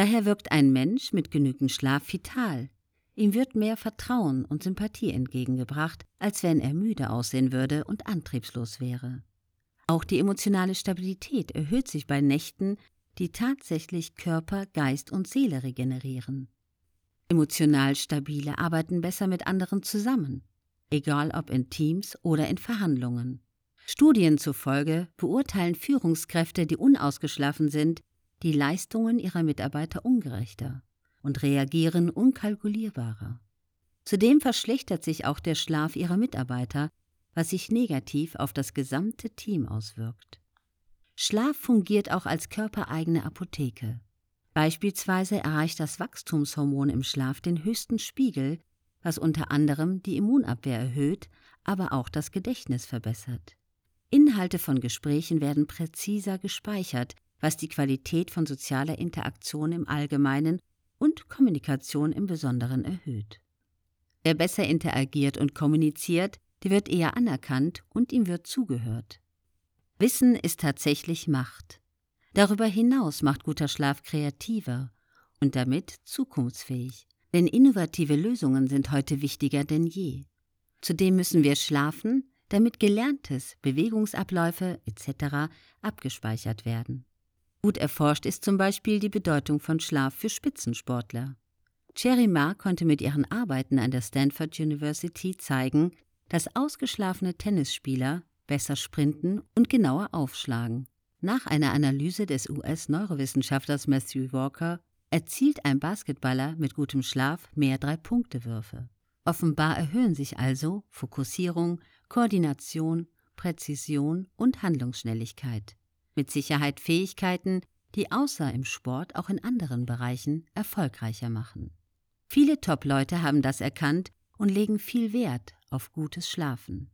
Daher wirkt ein Mensch mit genügend Schlaf vital. Ihm wird mehr Vertrauen und Sympathie entgegengebracht, als wenn er müde aussehen würde und antriebslos wäre. Auch die emotionale Stabilität erhöht sich bei Nächten, die tatsächlich Körper, Geist und Seele regenerieren. Emotional stabile arbeiten besser mit anderen zusammen, egal ob in Teams oder in Verhandlungen. Studien zufolge beurteilen Führungskräfte, die unausgeschlafen sind, die Leistungen ihrer Mitarbeiter ungerechter und reagieren unkalkulierbarer. Zudem verschlechtert sich auch der Schlaf ihrer Mitarbeiter, was sich negativ auf das gesamte Team auswirkt. Schlaf fungiert auch als körpereigene Apotheke. Beispielsweise erreicht das Wachstumshormon im Schlaf den höchsten Spiegel, was unter anderem die Immunabwehr erhöht, aber auch das Gedächtnis verbessert. Inhalte von Gesprächen werden präziser gespeichert, was die Qualität von sozialer Interaktion im Allgemeinen und Kommunikation im Besonderen erhöht. Wer besser interagiert und kommuniziert, der wird eher anerkannt und ihm wird zugehört. Wissen ist tatsächlich Macht. Darüber hinaus macht guter Schlaf kreativer und damit zukunftsfähig, denn innovative Lösungen sind heute wichtiger denn je. Zudem müssen wir schlafen, damit Gelerntes, Bewegungsabläufe etc. abgespeichert werden. Gut erforscht ist zum Beispiel die Bedeutung von Schlaf für Spitzensportler. Cherry Ma konnte mit ihren Arbeiten an der Stanford University zeigen, dass ausgeschlafene Tennisspieler besser sprinten und genauer aufschlagen. Nach einer Analyse des US-Neurowissenschaftlers Matthew Walker erzielt ein Basketballer mit gutem Schlaf mehr Drei-Punkte-Würfe. Offenbar erhöhen sich also Fokussierung, Koordination, Präzision und Handlungsschnelligkeit mit Sicherheit Fähigkeiten, die außer im Sport auch in anderen Bereichen erfolgreicher machen. Viele Top-Leute haben das erkannt und legen viel Wert auf gutes Schlafen.